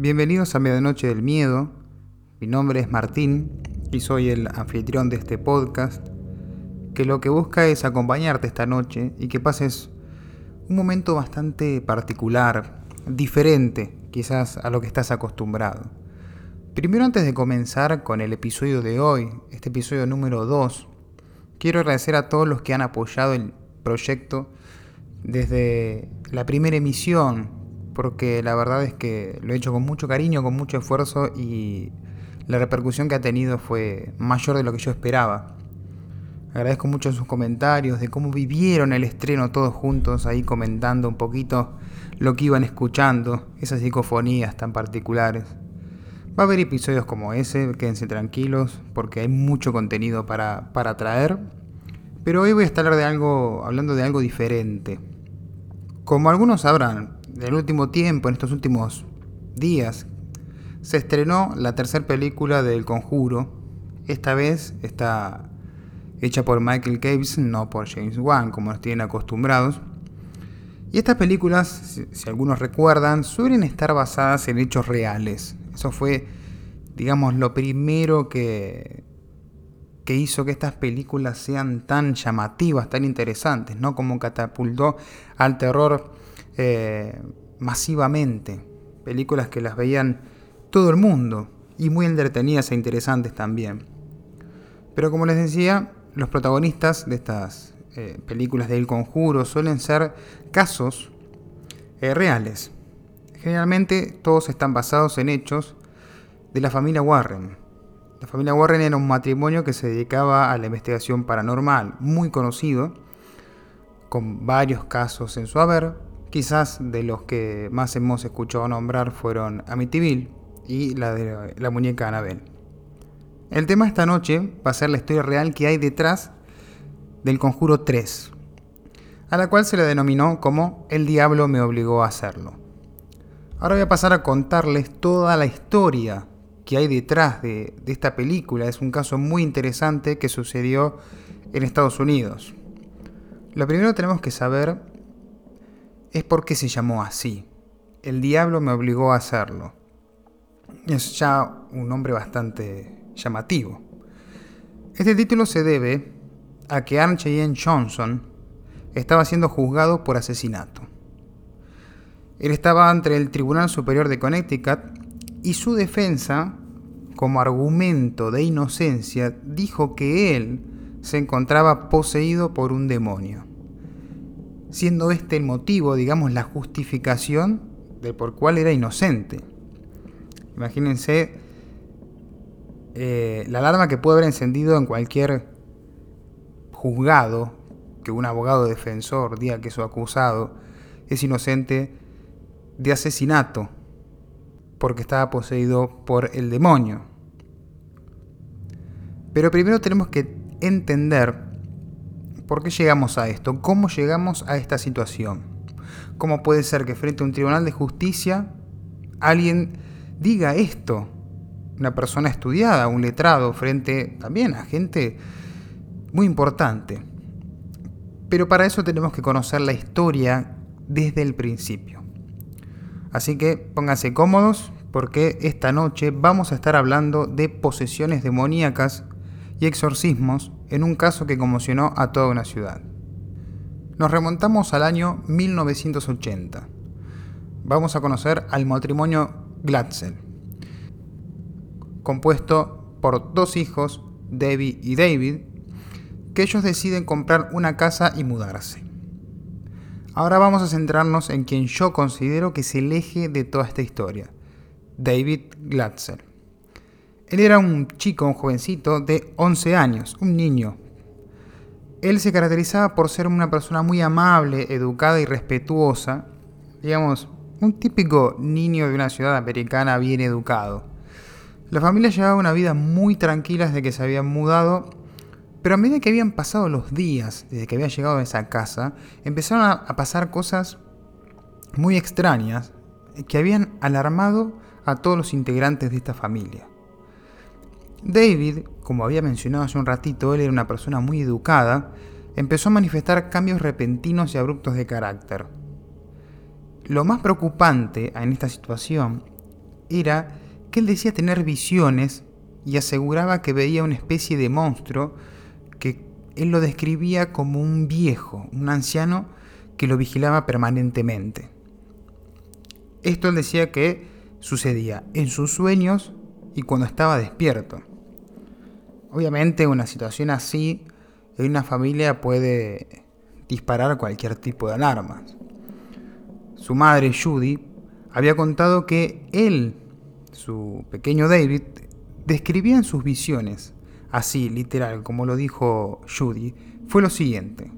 Bienvenidos a Medianoche del Miedo. Mi nombre es Martín y soy el anfitrión de este podcast que lo que busca es acompañarte esta noche y que pases un momento bastante particular, diferente quizás a lo que estás acostumbrado. Primero antes de comenzar con el episodio de hoy, este episodio número 2, quiero agradecer a todos los que han apoyado el proyecto desde la primera emisión, porque la verdad es que lo he hecho con mucho cariño, con mucho esfuerzo y la repercusión que ha tenido fue mayor de lo que yo esperaba. Agradezco mucho sus comentarios de cómo vivieron el estreno todos juntos, ahí comentando un poquito lo que iban escuchando, esas psicofonías tan particulares. Va a haber episodios como ese, quédense tranquilos, porque hay mucho contenido para, para traer. Pero hoy voy a estar de algo, hablando de algo diferente. Como algunos sabrán, del último tiempo, en estos últimos días, se estrenó la tercera película del Conjuro. Esta vez está hecha por Michael Caves, no por James Wan, como nos tienen acostumbrados. Y estas películas, si, algunos recuerdan, suelen estar basadas en hechos reales. Eso fue, digamos, lo primero que, que hizo que estas películas sean tan llamativas, tan interesantes, ¿no? Como catapultó al terror eh, masivamente. Películas que las veían todo el mundo y muy entretenidas e interesantes también. Pero como les decía, los protagonistas de estas eh, películas de El Conjuro suelen ser casos eh, reales. Generalmente todos están basados en hechos de la familia Warren. La familia Warren era un matrimonio que se dedicaba a la investigación paranormal, muy conocido, con varios casos en su haber. Quizás de los que más hemos escuchado nombrar fueron Amityville y la de la muñeca Annabelle. El tema esta noche va a ser la historia real que hay detrás del Conjuro 3, a la cual se le denominó como El diablo me obligó a hacerlo. Ahora voy a pasar a contarles toda la historia que hay detrás de, de esta película. Es un caso muy interesante que sucedió en Estados Unidos. Lo primero tenemos que saber es por qué se llamó así. El diablo me obligó a hacerlo. Es ya un nombre bastante llamativo. Este título se debe a que Archie Johnson estaba siendo juzgado por asesinato. Él estaba ante el Tribunal Superior de Connecticut y su defensa, como argumento de inocencia, dijo que él se encontraba poseído por un demonio, siendo este el motivo, digamos, la justificación de por cuál era inocente. Imagínense eh, la alarma que puede haber encendido en cualquier juzgado que un abogado defensor diga que su acusado es inocente de asesinato porque estaba poseído por el demonio. Pero primero tenemos que entender por qué llegamos a esto, cómo llegamos a esta situación. ¿Cómo puede ser que frente a un tribunal de justicia alguien diga esto? una persona estudiada, un letrado, frente también a gente muy importante. Pero para eso tenemos que conocer la historia desde el principio. Así que pónganse cómodos porque esta noche vamos a estar hablando de posesiones demoníacas y exorcismos en un caso que conmocionó a toda una ciudad. Nos remontamos al año 1980. Vamos a conocer al matrimonio Glatzel compuesto por dos hijos, Debbie y David, que ellos deciden comprar una casa y mudarse. Ahora vamos a centrarnos en quien yo considero que es el eje de toda esta historia, David Glatzer. Él era un chico, un jovencito de 11 años, un niño. Él se caracterizaba por ser una persona muy amable, educada y respetuosa, digamos, un típico niño de una ciudad americana bien educado. La familia llevaba una vida muy tranquila desde que se habían mudado, pero a medida que habían pasado los días desde que había llegado a esa casa, empezaron a, pasar cosas muy extrañas que habían alarmado a todos los integrantes de esta familia. David, como había mencionado hace un ratito, él era una persona muy educada, empezó a manifestar cambios repentinos y abruptos de carácter. Lo más preocupante en esta situación era que él decía tener visiones y aseguraba que veía una especie de monstruo que él lo describía como un viejo, un anciano que lo vigilaba permanentemente. Esto él decía que sucedía en sus sueños y cuando estaba despierto. Obviamente una situación así en una familia puede disparar cualquier tipo de alarmas. Su madre, Judy, había contado que él, su pequeño David, describía en sus visiones, así literal como lo dijo Judy, fue lo siguiente.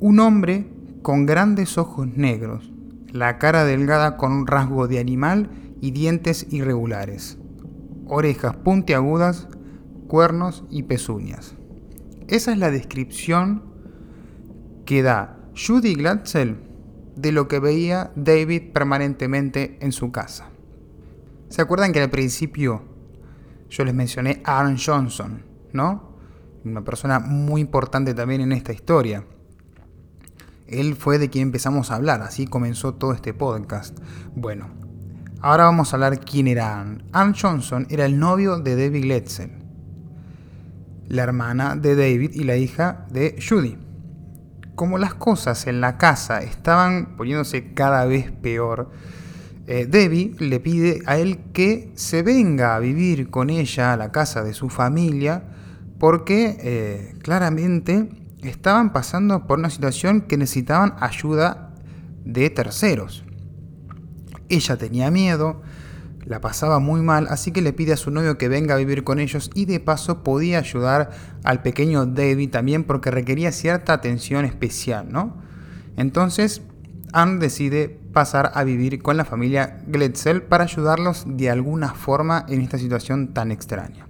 Un hombre con grandes ojos negros, la cara delgada con un rasgo de animal y dientes irregulares, orejas puntiagudas, cuernos y pezuñas. Esa es la descripción que da Judy Glatzel de lo que veía David permanentemente en su casa. ¿Se acuerdan que al principio yo les mencioné a Aaron Johnson, ¿no? Una persona muy importante también en esta historia. Él fue de quien empezamos a hablar, así comenzó todo este podcast. Bueno, ahora vamos a hablar quién era Anne. Anne Johnson era el novio de David Letzel, la hermana de David y la hija de Judy. Como las cosas en la casa estaban poniéndose cada vez peor, eh, Debbie le pide a él que se venga a vivir con ella a la casa de su familia porque eh, claramente estaban pasando por una situación que necesitaban ayuda de terceros. Ella tenía miedo, la pasaba muy mal, así que le pide a su novio que venga a vivir con ellos y de paso podía ayudar al pequeño David también porque requería cierta atención especial, ¿no? Entonces, Anne decide pasar a vivir con la familia Gletzel para ayudarlos de alguna forma en esta situación tan extraña.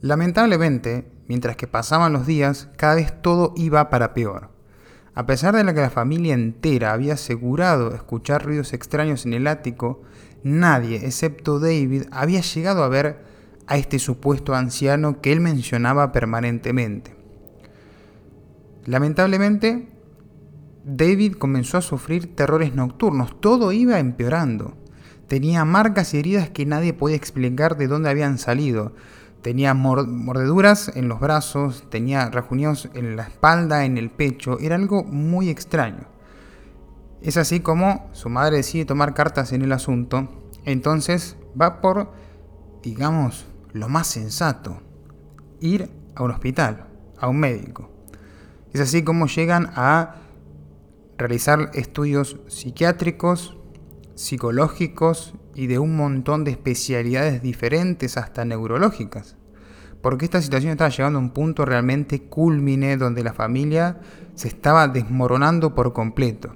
Lamentablemente, mientras que pasaban los días, cada vez todo iba para peor. A pesar de que la familia entera había asegurado escuchar ruidos extraños en el ático, nadie, excepto David, había llegado a ver a este supuesto anciano que él mencionaba permanentemente. Lamentablemente, David comenzó a sufrir terrores nocturnos, todo iba empeorando. Tenía marcas y heridas que nadie podía explicar de dónde habían salido. Tenía mordeduras en los brazos, tenía rajuños en la espalda, en el pecho. Era algo muy extraño. Es así como su madre decide tomar cartas en el asunto. Entonces va por, digamos, lo más sensato. Ir a un hospital, a un médico. Es así como llegan a realizar estudios psiquiátricos, psicológicos y de un montón de especialidades diferentes hasta neurológicas. Porque esta situación estaba llegando a un punto realmente culmine donde la familia se estaba desmoronando por completo.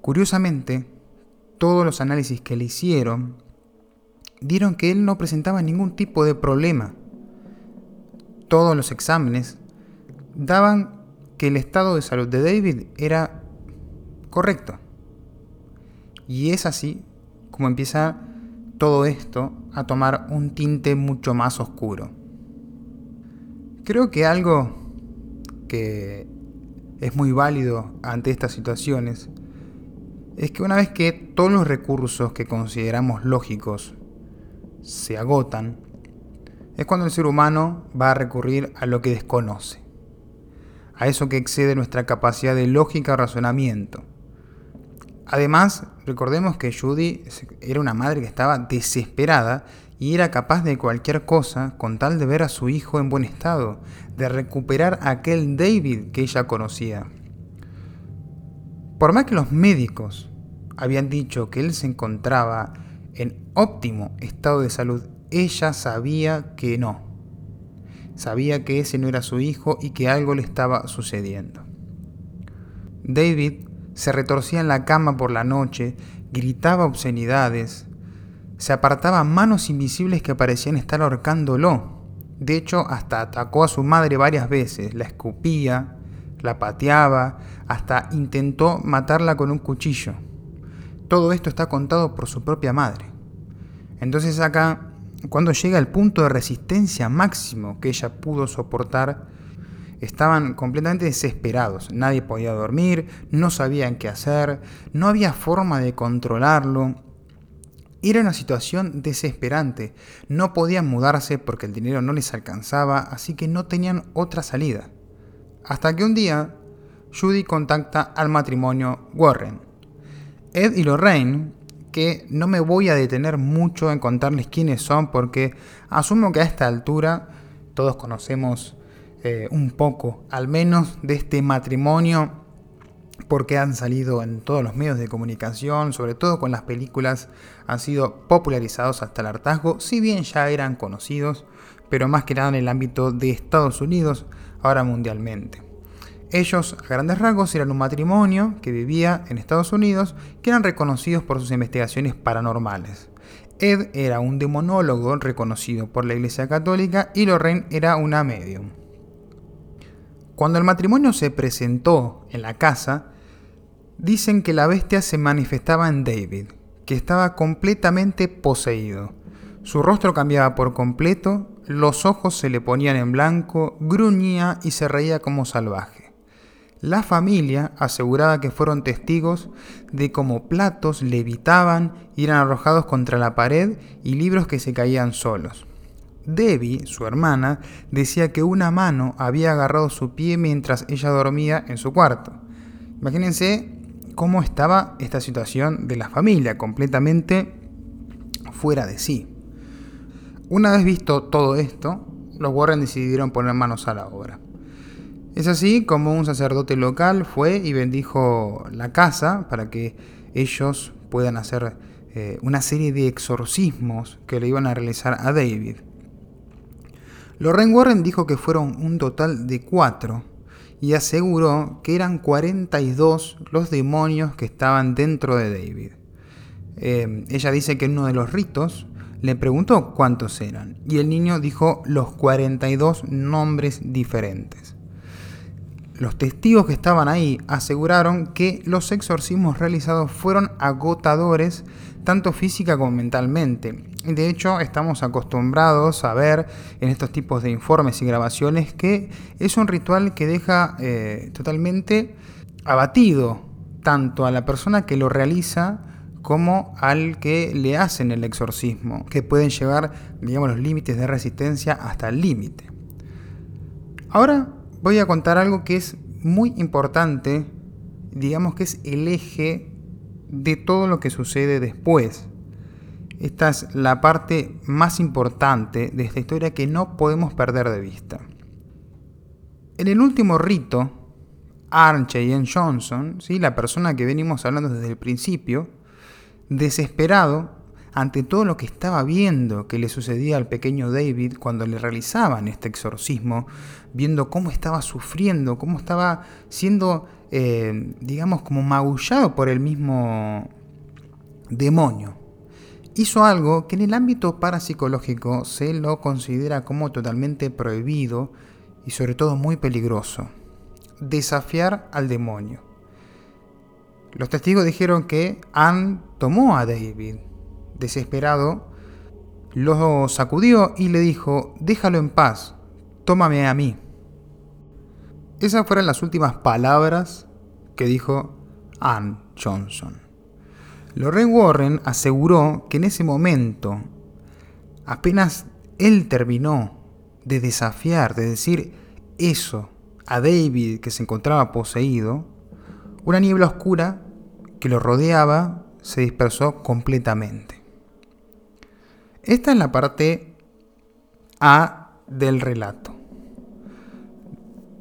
Curiosamente, todos los análisis que le hicieron dieron que él no presentaba ningún tipo de problema. Todos los exámenes daban que el estado de salud de David era correcto. Y es así como empieza todo esto a tomar un tinte mucho más oscuro. Creo que algo que es muy válido ante estas situaciones es que una vez que todos los recursos que consideramos lógicos se agotan, es cuando el ser humano va a recurrir a lo que desconoce, a eso que excede nuestra capacidad de lógica o razonamiento Además, recordemos que Judy era una madre que estaba desesperada y era capaz de cualquier cosa con tal de ver a su hijo en buen estado, de recuperar a aquel David que ella conocía. Por más que los médicos habían dicho que él se encontraba en óptimo estado de salud, ella sabía que no. Sabía que ese no era su hijo y que algo le estaba sucediendo. David se retorcía en la cama por la noche, gritaba obscenidades, se apartaba manos invisibles que parecían estar ahorcándolo. De hecho, hasta atacó a su madre varias veces, la escupía, la pateaba, hasta intentó matarla con un cuchillo. Todo esto está contado por su propia madre. Entonces acá, cuando llega el punto de resistencia máximo que ella pudo soportar, Estaban completamente desesperados, nadie podía dormir, no sabían qué hacer, no había forma de controlarlo. Era una situación desesperante. No podían mudarse porque el dinero no les alcanzaba, así que no tenían otra salida. Hasta que un día, Judy contacta al matrimonio Warren. Ed y Lorraine, que no me voy a detener mucho en contarles quiénes son porque asumo que a esta altura todos conocemos eh, un poco, al menos de este matrimonio porque han salido en todos los medios de comunicación, sobre todo con las películas, han sido popularizados hasta el hartazgo, si bien ya eran conocidos, pero más que nada en el ámbito de Estados Unidos, ahora mundialmente. Ellos, a grandes rasgos, eran un matrimonio que vivía en Estados Unidos, que eran reconocidos por sus investigaciones paranormales. Ed era un demonólogo reconocido por la Iglesia Católica y Lorraine era una medium. Cuando el matrimonio se presentó en la casa, Dicen que la bestia se manifestaba en David, que estaba completamente poseído. Su rostro cambiaba por completo, los ojos se le ponían en blanco, gruñía y se reía como salvaje. La familia aseguraba que fueron testigos de cómo platos levitaban y eran arrojados contra la pared y libros que se caían solos. Debbie, su hermana, decía que una mano había agarrado su pie mientras ella dormía en su cuarto. Imagínense cómo estaba esta situación de la familia, completamente fuera de sí. Una vez visto todo esto, los Warren decidieron poner manos a la obra. Es así como un sacerdote local fue y bendijo la casa para que ellos puedan hacer eh, una serie de exorcismos que le iban a realizar a David. Lorraine Warren dijo que fueron un total de cuatro y aseguró que eran 42 los demonios que estaban dentro de David. Eh, ella dice que en uno de los ritos le preguntó cuántos eran y el niño dijo los 42 nombres diferentes. Los testigos que estaban ahí aseguraron que los exorcismos realizados fueron agotadores tanto física como mentalmente. De hecho, estamos acostumbrados a ver en estos tipos de informes y grabaciones que es un ritual que deja eh, totalmente abatido tanto a la persona que lo realiza como al que le hacen el exorcismo, que pueden llevar, digamos, los límites de resistencia hasta el límite. Ahora voy a contar algo que es muy importante, digamos que es el eje de todo lo que sucede después. Esta es la parte más importante de esta historia que no podemos perder de vista. En el último rito, Archie y Johnson, ¿sí? la persona que venimos hablando desde el principio, desesperado ante todo lo que estaba viendo que le sucedía al pequeño David cuando le realizaban este exorcismo, viendo cómo estaba sufriendo, cómo estaba siendo, eh, digamos, como magullado por el mismo demonio. Hizo algo que en el ámbito parapsicológico se lo considera como totalmente prohibido y sobre todo muy peligroso. Desafiar al demonio. Los testigos dijeron que Anne tomó a David, desesperado, lo sacudió y le dijo, déjalo en paz, tómame a mí. Esas fueron las últimas palabras que dijo Ann Johnson. Lorraine Warren aseguró que en ese momento, apenas él terminó de desafiar, de decir eso a David que se encontraba poseído, una niebla oscura que lo rodeaba se dispersó completamente. Esta es la parte A del relato.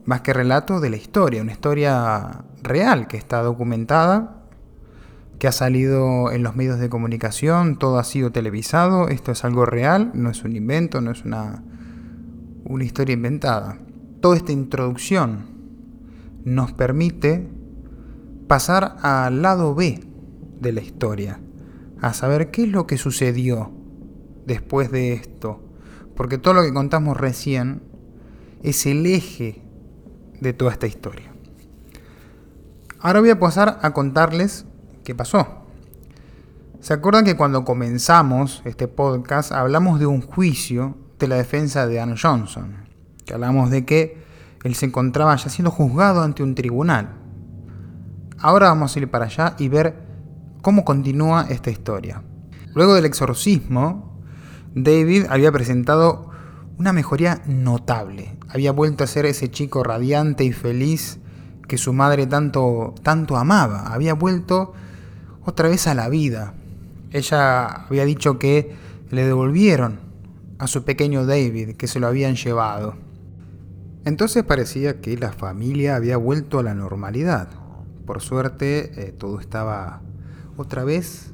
Más que relato de la historia, una historia real que está documentada, que ha salido en los medios de comunicación, todo ha sido televisado, esto es algo real, no es un invento, no es una, una historia inventada. Toda esta introducción nos permite pasar al lado B de la historia, a saber qué es lo que sucedió después de esto. Porque todo lo que contamos recién es el eje de toda esta historia. Ahora voy a pasar a contarles qué pasó. ¿Se acuerdan que cuando comenzamos este podcast hablamos de un juicio de la defensa de Ann Johnson? Que hablamos de que él se encontraba ya siendo juzgado ante un tribunal. Ahora vamos a ir para allá y ver cómo continúa esta historia. Luego del exorcismo, David había presentado una mejoría notable. Había vuelto a ser ese chico radiante y feliz que su madre tanto, tanto amaba. Había vuelto otra vez a la vida. Ella había dicho que le devolvieron a su pequeño David, que se lo habían llevado. Entonces parecía que la familia había vuelto a la normalidad. Por suerte, eh, todo estaba otra vez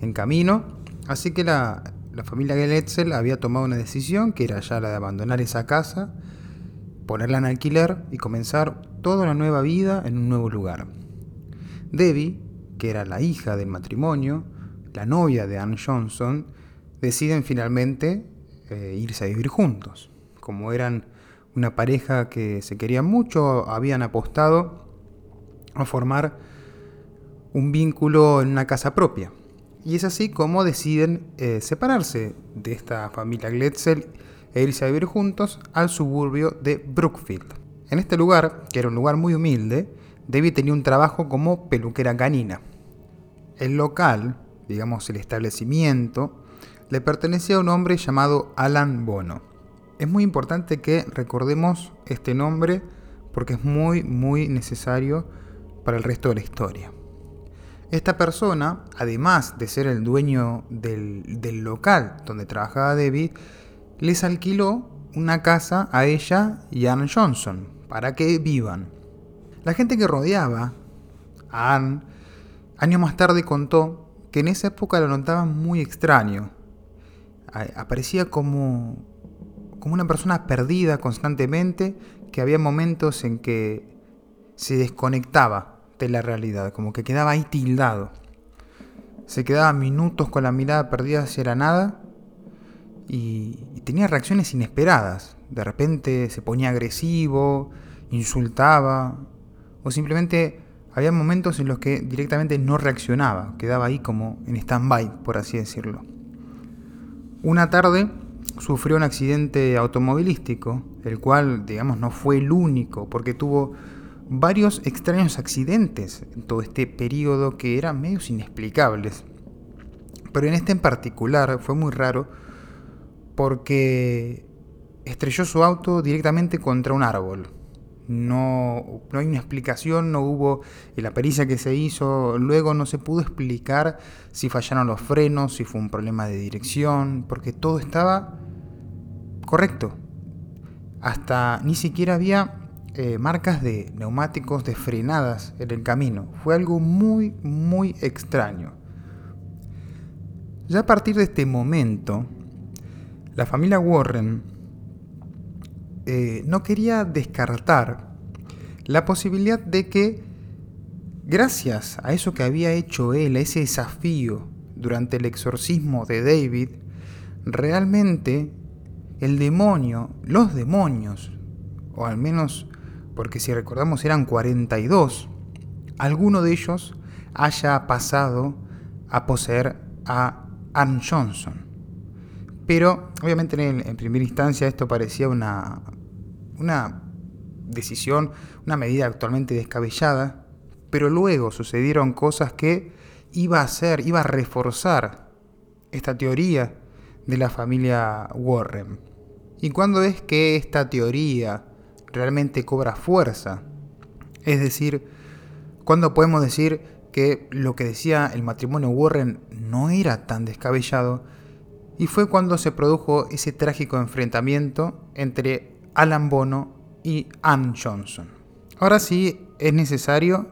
en camino, así que la, la familia Geletzel había tomado una decisión que era ya la de abandonar esa casa, ponerla en alquiler y comenzar toda una nueva vida en un nuevo lugar. Debbie, que era la hija del matrimonio, la novia de Ann Johnson, deciden finalmente eh, irse a vivir juntos. Como eran una pareja que se querían mucho, habían apostado a formar un vínculo en una casa propia. Y es así como deciden eh, separarse de esta familia Gletzel e irse a vivir juntos al suburbio de Brookfield. En este lugar, que era un lugar muy humilde, Debbie tenía un trabajo como peluquera canina. El local, digamos el establecimiento, le pertenecía a un hombre llamado Alan Bono. Es muy importante que recordemos este nombre porque es muy, muy necesario para el resto de la historia. Esta persona, además de ser el dueño del, local donde trabajaba Debbie, les alquiló una casa a ella y a Ann Johnson para que vivan. La gente que rodeaba a Ann, años más tarde contó que en esa época lo notaban muy extraño. Aparecía como, como una persona perdida constantemente, que había momentos en que se desconectaba de la realidad, como que quedaba ahí tildado. Se quedaba minutos con la mirada perdida hacia la nada y, tenía reacciones inesperadas. De repente se ponía agresivo, insultaba o simplemente había momentos en los que directamente no reaccionaba, quedaba ahí como en stand-by, por así decirlo. Una tarde sufrió un accidente automovilístico, el cual, digamos, no fue el único, porque tuvo varios extraños accidentes en todo este periodo que eran medios inexplicables. Pero en este en particular fue muy raro porque estrelló su auto directamente contra un árbol. No, no hay una explicación, no hubo la pericia que se hizo, luego no se pudo explicar si fallaron los frenos, si fue un problema de dirección, porque todo estaba correcto. Hasta ni siquiera había eh, marcas de neumáticos de frenadas en el camino. Fue algo muy, muy extraño. Ya a partir de este momento, la familia Warren eh, no quería descartar la posibilidad de que, gracias a eso que había hecho él, a ese desafío durante el exorcismo de David, realmente el demonio, los demonios, o al menos porque si recordamos eran 42, alguno de ellos haya pasado a poseer a Ann Johnson. Pero obviamente en, primera instancia esto parecía una, una decisión, una medida actualmente descabellada, pero luego sucedieron cosas que iba a hacer, iba a reforzar esta teoría de la familia Warren. ¿Y cuándo es que esta teoría realmente cobra fuerza. Es decir, cuando podemos decir que lo que decía el matrimonio Warren no era tan descabellado, y fue cuando se produjo ese trágico enfrentamiento entre Alan Bono y Ann Johnson. Ahora sí es necesario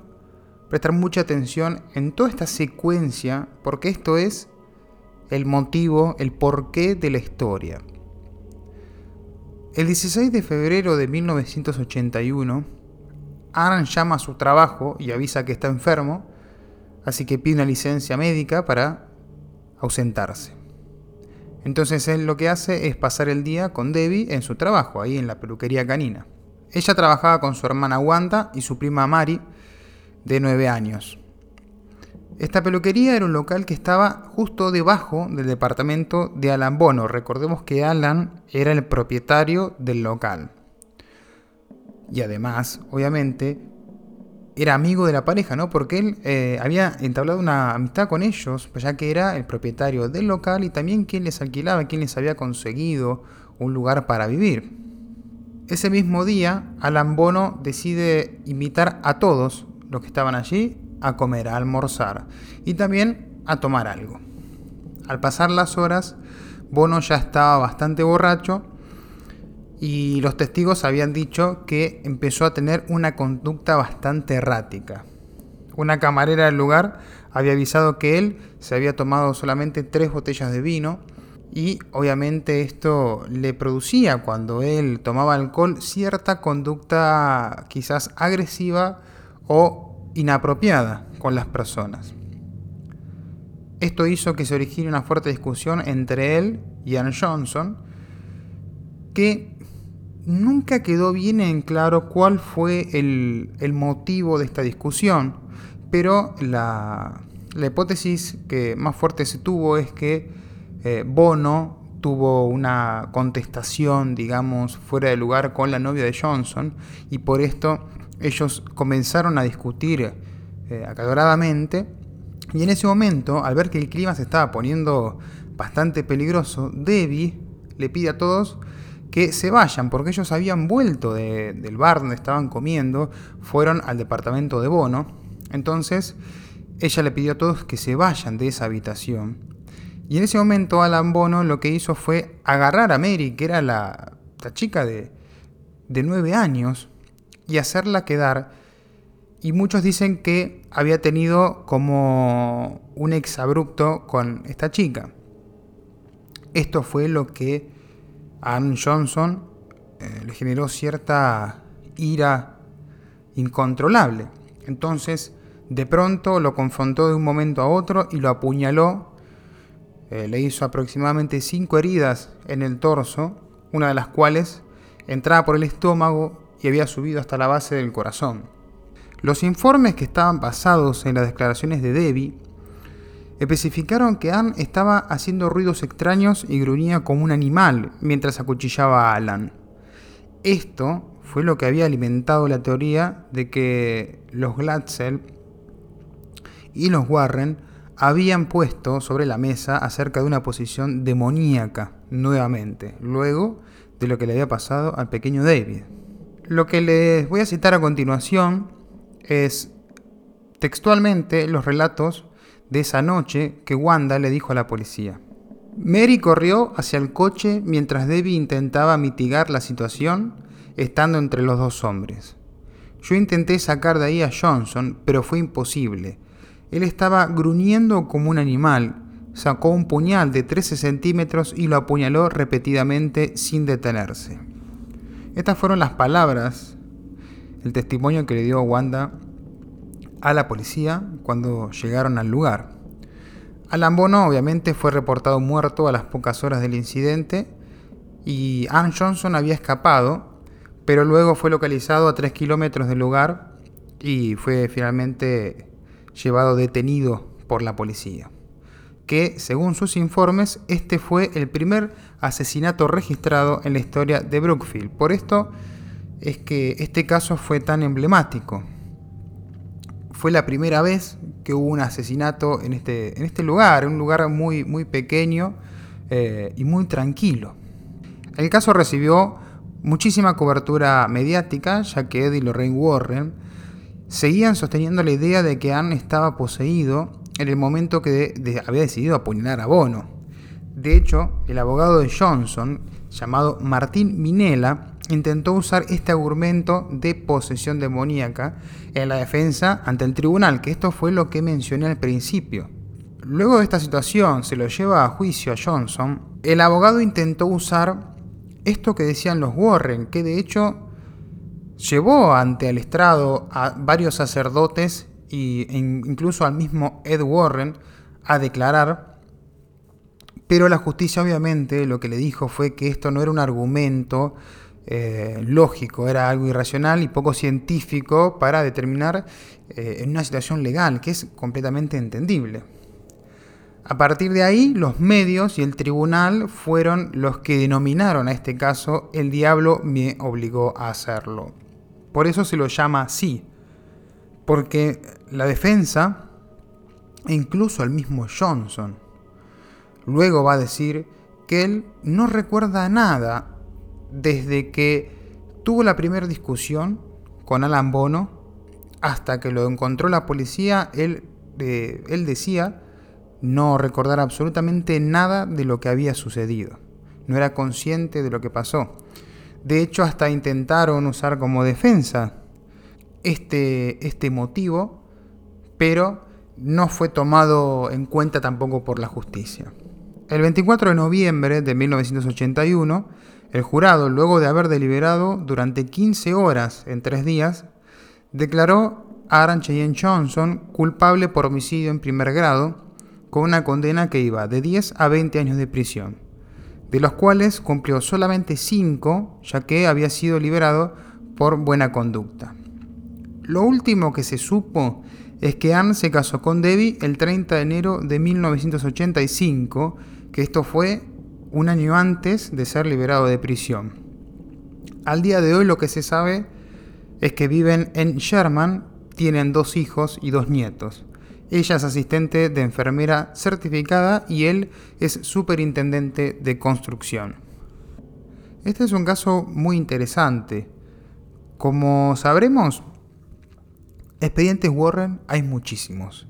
prestar mucha atención en toda esta secuencia, porque esto es el motivo, el porqué de la historia. El 16 de febrero de 1981, Aaron llama a su trabajo y avisa que está enfermo, así que pide una licencia médica para ausentarse. Entonces él lo que hace es pasar el día con Debbie en su trabajo, ahí en la peluquería canina. Ella trabajaba con su hermana Wanda y su prima Mari, de 9 años. Esta peluquería era un local que estaba justo debajo del departamento de Alan Bono. Recordemos que Alan era el propietario del local. Y además, obviamente, era amigo de la pareja, ¿no? Porque él eh, había entablado una amistad con ellos, pues ya que era el propietario del local y también quien les alquilaba, quien les había conseguido un lugar para vivir. Ese mismo día, Alan Bono decide invitar a todos los que estaban allí a comer, a almorzar y también a tomar algo. Al pasar las horas, Bono ya estaba bastante borracho y los testigos habían dicho que empezó a tener una conducta bastante errática. Una camarera del lugar había avisado que él se había tomado solamente tres botellas de vino y obviamente esto le producía cuando él tomaba alcohol cierta conducta quizás agresiva o inapropiada con las personas. Esto hizo que se origine una fuerte discusión entre él y Ann Johnson, que nunca quedó bien en claro cuál fue el, motivo de esta discusión, pero la, hipótesis que más fuerte se tuvo es que eh, Bono tuvo una contestación, digamos, fuera de lugar con la novia de Johnson y por esto ellos comenzaron a discutir eh, acaloradamente y en ese momento, al ver que el clima se estaba poniendo bastante peligroso, Debbie le pide a todos que se vayan, porque ellos habían vuelto del bar donde estaban comiendo, fueron al departamento de Bono. Entonces, ella le pidió a todos que se vayan de esa habitación. Y en ese momento Alan Bono lo que hizo fue agarrar a Mary, que era la, chica de, de nueve años, y hacerla quedar. Y muchos dicen que había tenido como un exabrupto con esta chica. Esto fue lo que a Ann Johnson eh, le generó cierta ira incontrolable. Entonces, de pronto lo confrontó de un momento a otro y lo apuñaló. Eh, le hizo aproximadamente cinco heridas en el torso, una de las cuales entraba por el estómago y había subido hasta la base del corazón. Los informes que estaban basados en las declaraciones de Debbie Especificaron que Ann estaba haciendo ruidos extraños y gruñía como un animal mientras acuchillaba a Alan. Esto fue lo que había alimentado la teoría de que los Glatzel y los Warren habían puesto sobre la mesa acerca de una posición demoníaca nuevamente, luego de lo que le había pasado al pequeño David. Lo que les voy a citar a continuación es textualmente los relatos de esa noche que Wanda le dijo a la policía. Mary corrió hacia el coche mientras Debbie intentaba mitigar la situación estando entre los dos hombres. Yo intenté sacar de ahí a Johnson, pero fue imposible. Él estaba gruñendo como un animal, sacó un puñal de 13 centímetros y lo apuñaló repetidamente sin detenerse. Estas fueron las palabras, el testimonio que le dio Wanda a la policía cuando llegaron al lugar. Alan Bono obviamente fue reportado muerto a las pocas horas del incidente y Ann Johnson había escapado, pero luego fue localizado a 3 kilómetros del lugar y fue finalmente llevado detenido por la policía. Que, según sus informes, este fue el primer asesinato registrado en la historia de Brookfield. Por esto es que este caso fue tan emblemático, fue la primera vez que hubo un asesinato en este, en este lugar, un lugar muy, muy pequeño eh, y muy tranquilo. El caso recibió muchísima cobertura mediática, ya que Eddie y Lorraine Warren seguían sosteniendo la idea de que Anne estaba poseído en el momento que había decidido apuñalar a Bono. De hecho, el abogado de Johnson, llamado Martín Minella, intentó usar este argumento de posesión demoníaca en la defensa ante el tribunal, que esto fue lo que mencioné al principio. Luego de esta situación se lo lleva a juicio a Johnson, el abogado intentó usar esto que decían los Warren, que de hecho llevó ante el estrado a varios sacerdotes e incluso al mismo Ed Warren a declarar, pero la justicia obviamente lo que le dijo fue que esto no era un argumento eh, lógico, era algo irracional y poco científico para determinar eh, en una situación legal, que es completamente entendible. A partir de ahí, los medios y el tribunal fueron los que denominaron a este caso El diablo me obligó a hacerlo. Por eso se lo llama así. Porque la defensa, e incluso el mismo Johnson, luego va a decir que él no recuerda nada desde que tuvo la primera discusión con Alan Bono hasta que lo encontró la policía, él, eh, él decía no recordar absolutamente nada de lo que había sucedido. No era consciente de lo que pasó. De hecho, hasta intentaron usar como defensa este, este motivo, pero no fue tomado en cuenta tampoco por la justicia. El 24 de noviembre de 1981, el jurado, luego de haber deliberado durante 15 horas en tres días, declaró a Aaron Cheyenne Johnson culpable por homicidio en primer grado, con una condena que iba de 10 a 20 años de prisión, de los cuales cumplió solamente 5, ya que había sido liberado por buena conducta. Lo último que se supo es que Anne se casó con Debbie el 30 de enero de 1985, que esto fue un año antes de ser liberado de prisión. Al día de hoy lo que se sabe es que viven en Sherman, tienen dos hijos y dos nietos. Ella es asistente de enfermera certificada y él es superintendente de construcción. Este es un caso muy interesante. Como sabremos, expedientes Warren hay muchísimos.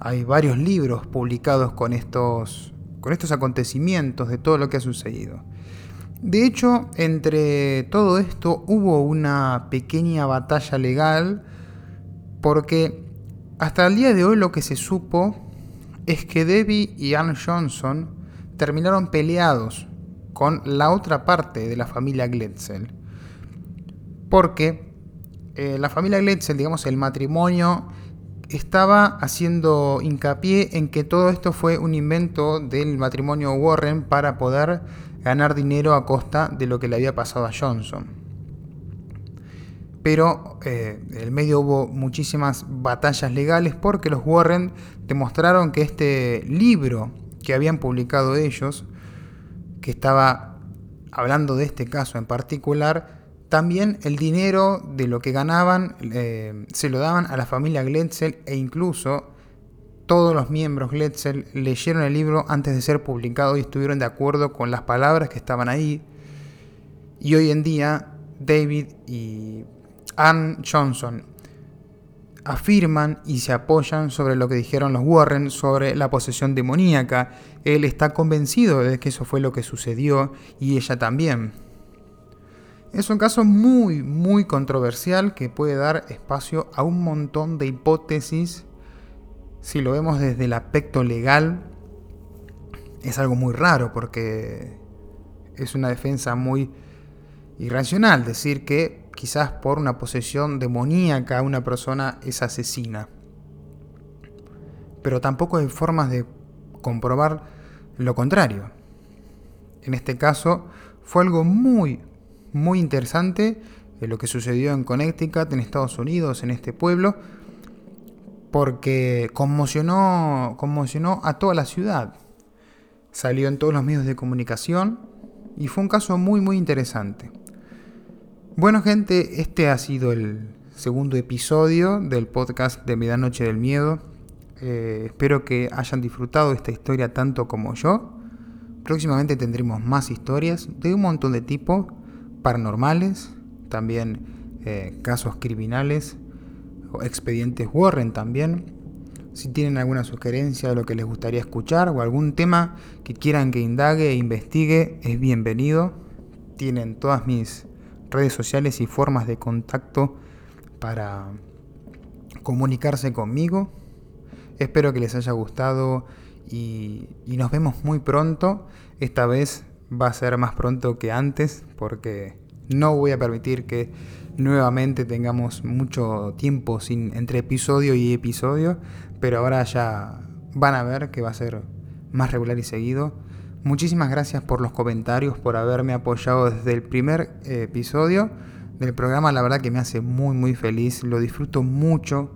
Hay varios libros publicados con estos, con estos acontecimientos de todo lo que ha sucedido. De hecho, entre todo esto hubo una pequeña batalla legal porque hasta el día de hoy lo que se supo es que Debbie y Ann Johnson terminaron peleados con la otra parte de la familia Gletzel. Porque eh, la familia Gletzel, digamos el matrimonio, estaba haciendo hincapié en que todo esto fue un invento del matrimonio Warren para poder ganar dinero a costa de lo que le había pasado a Johnson. Pero eh, en el medio hubo muchísimas batallas legales porque los Warren demostraron que este libro que habían publicado ellos, que estaba hablando de este caso en particular, también el dinero de lo que ganaban eh, se lo daban a la familia Gletzel e incluso todos los miembros Gletzel leyeron el libro antes de ser publicado y estuvieron de acuerdo con las palabras que estaban ahí. Y hoy en día David y Ann Johnson afirman y se apoyan sobre lo que dijeron los Warren sobre la posesión demoníaca. Él está convencido de que eso fue lo que sucedió y ella también. Es un caso muy, muy controversial que puede dar espacio a un montón de hipótesis. Si lo vemos desde el aspecto legal, es algo muy raro porque es una defensa muy irracional decir que quizás por una posesión demoníaca una persona es asesina. Pero tampoco hay formas de comprobar lo contrario. En este caso fue algo muy, muy interesante lo que sucedió en Connecticut, en Estados Unidos, en este pueblo, porque conmocionó, conmocionó a toda la ciudad. Salió en todos los medios de comunicación y fue un caso muy, muy interesante. Bueno gente, este ha sido el segundo episodio del podcast de Medianoche del Miedo. Eh, espero que hayan disfrutado esta historia tanto como yo. Próximamente tendremos más historias de un montón de tipos, paranormales, también eh, casos criminales, o expedientes Warren también. Si tienen alguna sugerencia de lo que les gustaría escuchar o algún tema que quieran que indague e investigue, es bienvenido. Tienen todas mis redes sociales y formas de contacto para comunicarse conmigo. Espero que les haya gustado y, nos vemos muy pronto. Esta vez va a ser más pronto que antes porque no voy a permitir que nuevamente tengamos mucho tiempo sin entre episodio y episodio, pero ahora ya van a ver que va a ser más regular y seguido. Muchísimas gracias por los comentarios, por haberme apoyado desde el primer eh, episodio del programa. La verdad que me hace muy muy feliz, lo disfruto mucho.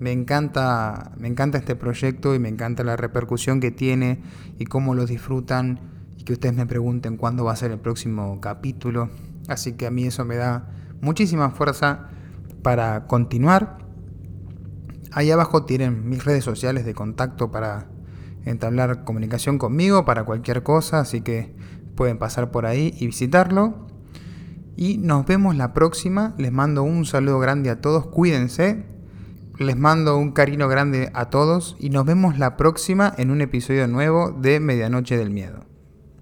Me encanta, me encanta este proyecto y me encanta la repercusión que tiene y cómo lo disfrutan que ustedes me pregunten cuándo va a ser el próximo capítulo. Así que a mí eso me da muchísima fuerza para continuar Ahí abajo tienen mis redes sociales de contacto para entablar comunicación conmigo para cualquier cosa, así que pueden pasar por ahí y visitarlo. Y nos vemos la próxima. Les mando un saludo grande a todos. Cuídense. Les mando un cariño grande a todos y nos vemos la próxima en un episodio nuevo de Medianoche del Miedo.